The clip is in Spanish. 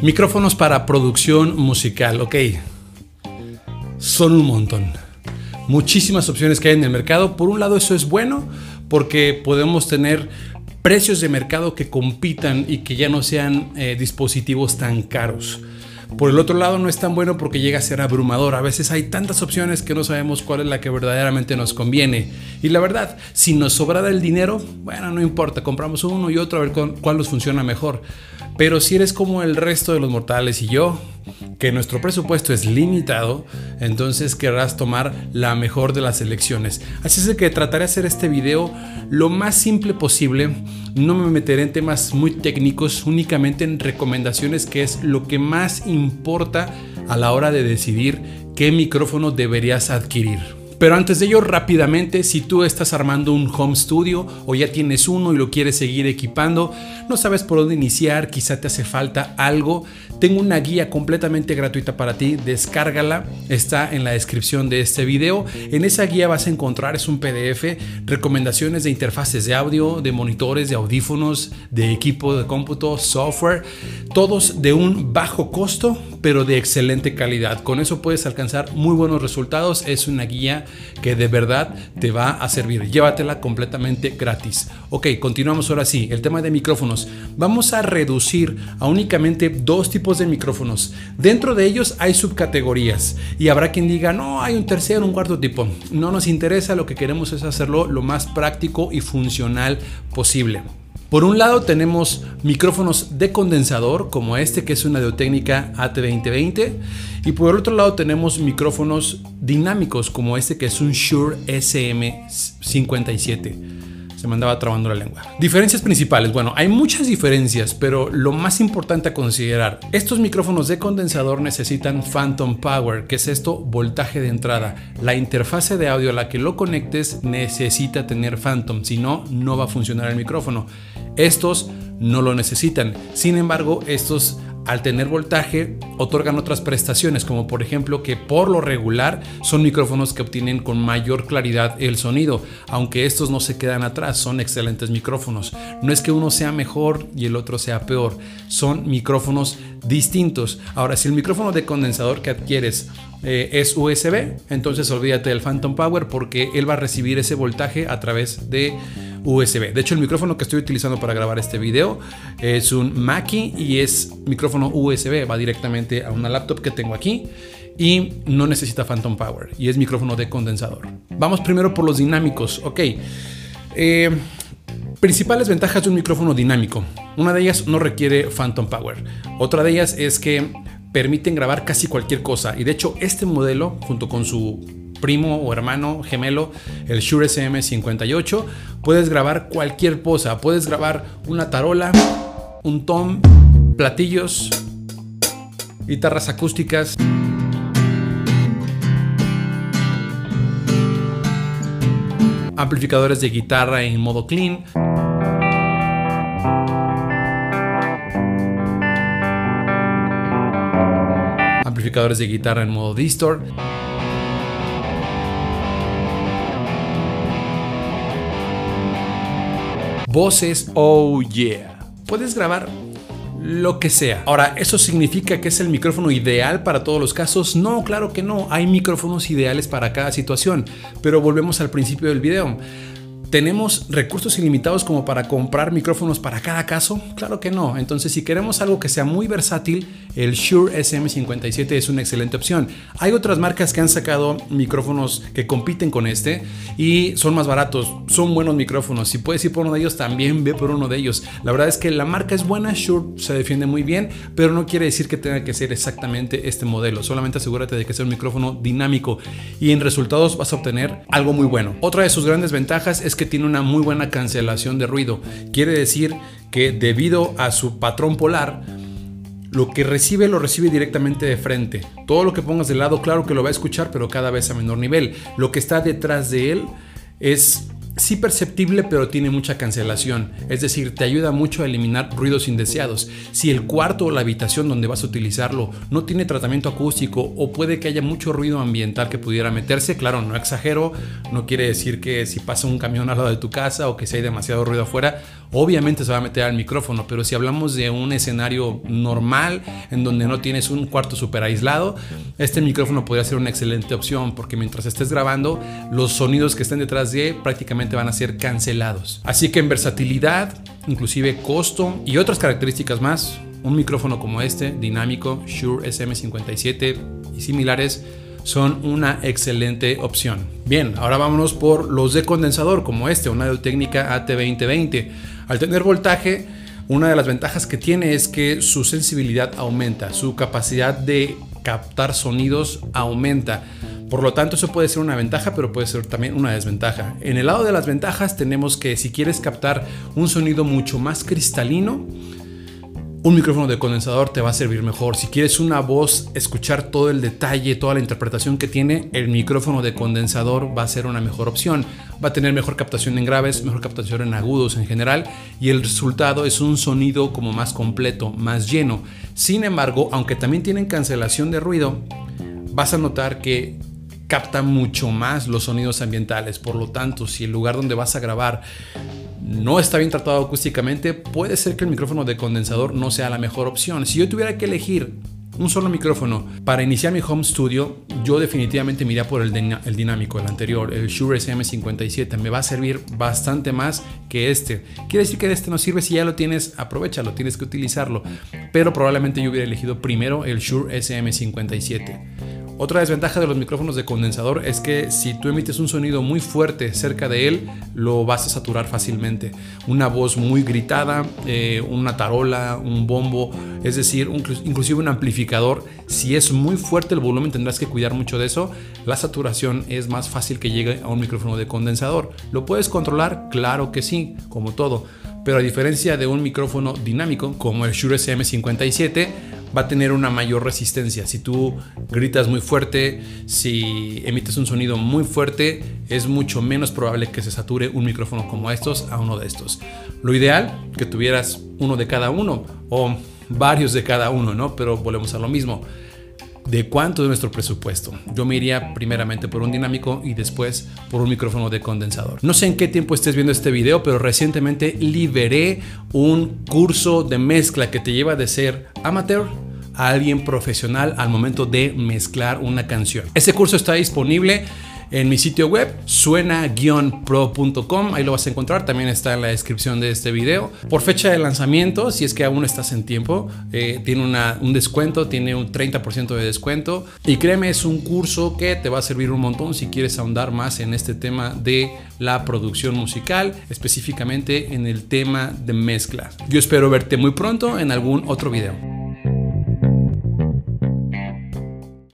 Micrófonos para producción musical, ok. Son un montón. Muchísimas opciones que hay en el mercado. Por un lado eso es bueno porque podemos tener precios de mercado que compitan y que ya no sean eh, dispositivos tan caros. Por el otro lado no es tan bueno porque llega a ser abrumador. A veces hay tantas opciones que no sabemos cuál es la que verdaderamente nos conviene. Y la verdad, si nos sobrara el dinero, bueno, no importa, compramos uno y otro a ver cuál nos funciona mejor. Pero si eres como el resto de los mortales y yo, que nuestro presupuesto es limitado, entonces querrás tomar la mejor de las elecciones. Así es que trataré de hacer este video lo más simple posible. No me meteré en temas muy técnicos, únicamente en recomendaciones que es lo que más importa a la hora de decidir qué micrófono deberías adquirir. Pero antes de ello, rápidamente, si tú estás armando un home studio o ya tienes uno y lo quieres seguir equipando, no sabes por dónde iniciar, quizá te hace falta algo, tengo una guía completamente gratuita para ti, descárgala, está en la descripción de este video. En esa guía vas a encontrar, es un PDF, recomendaciones de interfaces de audio, de monitores, de audífonos, de equipo de cómputo, software, todos de un bajo costo, pero de excelente calidad. Con eso puedes alcanzar muy buenos resultados. Es una guía que de verdad te va a servir. Llévatela completamente gratis. Ok, continuamos ahora sí. El tema de micrófonos. Vamos a reducir a únicamente dos tipos de micrófonos. Dentro de ellos hay subcategorías y habrá quien diga, no, hay un tercero, un cuarto tipo. No nos interesa, lo que queremos es hacerlo lo más práctico y funcional posible. Por un lado tenemos micrófonos de condensador como este que es una Audio-Técnica AT2020 y por otro lado tenemos micrófonos dinámicos como este que es un Shure SM57. Se me andaba trabando la lengua. Diferencias principales. Bueno, hay muchas diferencias, pero lo más importante a considerar, estos micrófonos de condensador necesitan Phantom Power, que es esto, voltaje de entrada. La interfase de audio a la que lo conectes necesita tener Phantom, si no, no va a funcionar el micrófono. Estos no lo necesitan. Sin embargo, estos al tener voltaje otorgan otras prestaciones, como por ejemplo que por lo regular son micrófonos que obtienen con mayor claridad el sonido, aunque estos no se quedan atrás, son excelentes micrófonos. No es que uno sea mejor y el otro sea peor, son micrófonos distintos. Ahora, si el micrófono de condensador que adquieres eh, es USB, entonces olvídate del Phantom Power porque él va a recibir ese voltaje a través de USB. De hecho, el micrófono que estoy utilizando para grabar este video es un Mackie y es micrófono USB. Va directamente a una laptop que tengo aquí y no necesita Phantom Power y es micrófono de condensador. Vamos primero por los dinámicos. Ok. Eh, principales ventajas de un micrófono dinámico. Una de ellas no requiere Phantom Power. Otra de ellas es que permiten grabar casi cualquier cosa. Y de hecho, este modelo, junto con su primo o hermano gemelo, el Shure SM58, puedes grabar cualquier cosa. Puedes grabar una tarola, un tom, platillos, guitarras acústicas. amplificadores de guitarra en modo clean. Amplificadores de guitarra en modo distort. Voces, oh yeah. Puedes grabar lo que sea. Ahora, ¿eso significa que es el micrófono ideal para todos los casos? No, claro que no. Hay micrófonos ideales para cada situación. Pero volvemos al principio del video. ¿Tenemos recursos ilimitados como para comprar micrófonos para cada caso? Claro que no. Entonces, si queremos algo que sea muy versátil, el Shure SM57 es una excelente opción. Hay otras marcas que han sacado micrófonos que compiten con este y son más baratos, son buenos micrófonos. Si puedes ir por uno de ellos, también ve por uno de ellos. La verdad es que la marca es buena, Shure se defiende muy bien, pero no quiere decir que tenga que ser exactamente este modelo. Solamente asegúrate de que sea un micrófono dinámico y en resultados vas a obtener algo muy bueno. Otra de sus grandes ventajas es que tiene una muy buena cancelación de ruido. Quiere decir que debido a su patrón polar, lo que recibe lo recibe directamente de frente. Todo lo que pongas de lado, claro que lo va a escuchar, pero cada vez a menor nivel. Lo que está detrás de él es sí perceptible, pero tiene mucha cancelación. Es decir, te ayuda mucho a eliminar ruidos indeseados. Si el cuarto o la habitación donde vas a utilizarlo no tiene tratamiento acústico o puede que haya mucho ruido ambiental que pudiera meterse, claro, no exagero, no quiere decir que si pasa un camión al lado de tu casa o que si hay demasiado ruido afuera, obviamente se va a meter al micrófono, pero si hablamos de un escenario normal en donde no tienes un cuarto súper aislado, este micrófono podría ser una excelente opción porque mientras estés grabando, los sonidos que estén detrás de prácticamente van a ser cancelados. Así que en versatilidad, inclusive costo y otras características más, un micrófono como este, dinámico, Shure SM57 y similares, son una excelente opción. Bien, ahora vámonos por los de condensador como este, una Audio Técnica AT2020. Al tener voltaje, una de las ventajas que tiene es que su sensibilidad aumenta, su capacidad de captar sonidos aumenta. Por lo tanto, eso puede ser una ventaja, pero puede ser también una desventaja. En el lado de las ventajas tenemos que si quieres captar un sonido mucho más cristalino, un micrófono de condensador te va a servir mejor. Si quieres una voz, escuchar todo el detalle, toda la interpretación que tiene, el micrófono de condensador va a ser una mejor opción. Va a tener mejor captación en graves, mejor captación en agudos en general y el resultado es un sonido como más completo, más lleno. Sin embargo, aunque también tienen cancelación de ruido, vas a notar que capta mucho más los sonidos ambientales. Por lo tanto, si el lugar donde vas a grabar no está bien tratado acústicamente, puede ser que el micrófono de condensador no sea la mejor opción. Si yo tuviera que elegir un solo micrófono para iniciar mi home studio, yo definitivamente me iría por el, el, dinámico, el anterior, el Shure SM57. Me va a servir bastante más que este. Quiere decir que este no sirve, si ya lo tienes, aprovechalo, tienes que utilizarlo. Pero probablemente yo hubiera elegido primero el Shure SM57. Otra desventaja de los micrófonos de condensador es que si tú emites un sonido muy fuerte cerca de él, lo vas a saturar fácilmente. Una voz muy gritada, eh, una tarola, un bombo, es decir, inclusive un amplificador, si es muy fuerte el volumen tendrás que cuidar mucho de eso. La saturación es más fácil que llegue a un micrófono de condensador. ¿Lo puedes controlar? Claro que sí, como todo. Pero a diferencia de un micrófono dinámico como el Shure SM57, va a tener una mayor resistencia. Si tú gritas muy fuerte, si emites un sonido muy fuerte, es mucho menos probable que se sature un micrófono como estos a uno de estos. Lo ideal, que tuvieras uno de cada uno o varios de cada uno, ¿no? Pero volvemos a lo mismo. ¿De cuánto es nuestro presupuesto? Yo me iría primeramente por un dinámico y después por un micrófono de condensador. No sé en qué tiempo estés viendo este video, pero recientemente liberé un curso de mezcla que te lleva de ser amateur a alguien profesional al momento de mezclar una canción. Este curso está disponible en mi sitio web suena-pro.com, ahí lo vas a encontrar, también está en la descripción de este video. Por fecha de lanzamiento, si es que aún estás en tiempo, eh, tiene un descuento, tiene un 30% de descuento y créeme, es un curso que te va a servir un montón si quieres ahondar más en este tema de la producción musical, específicamente en el tema de mezcla. Yo espero verte muy pronto en algún otro video.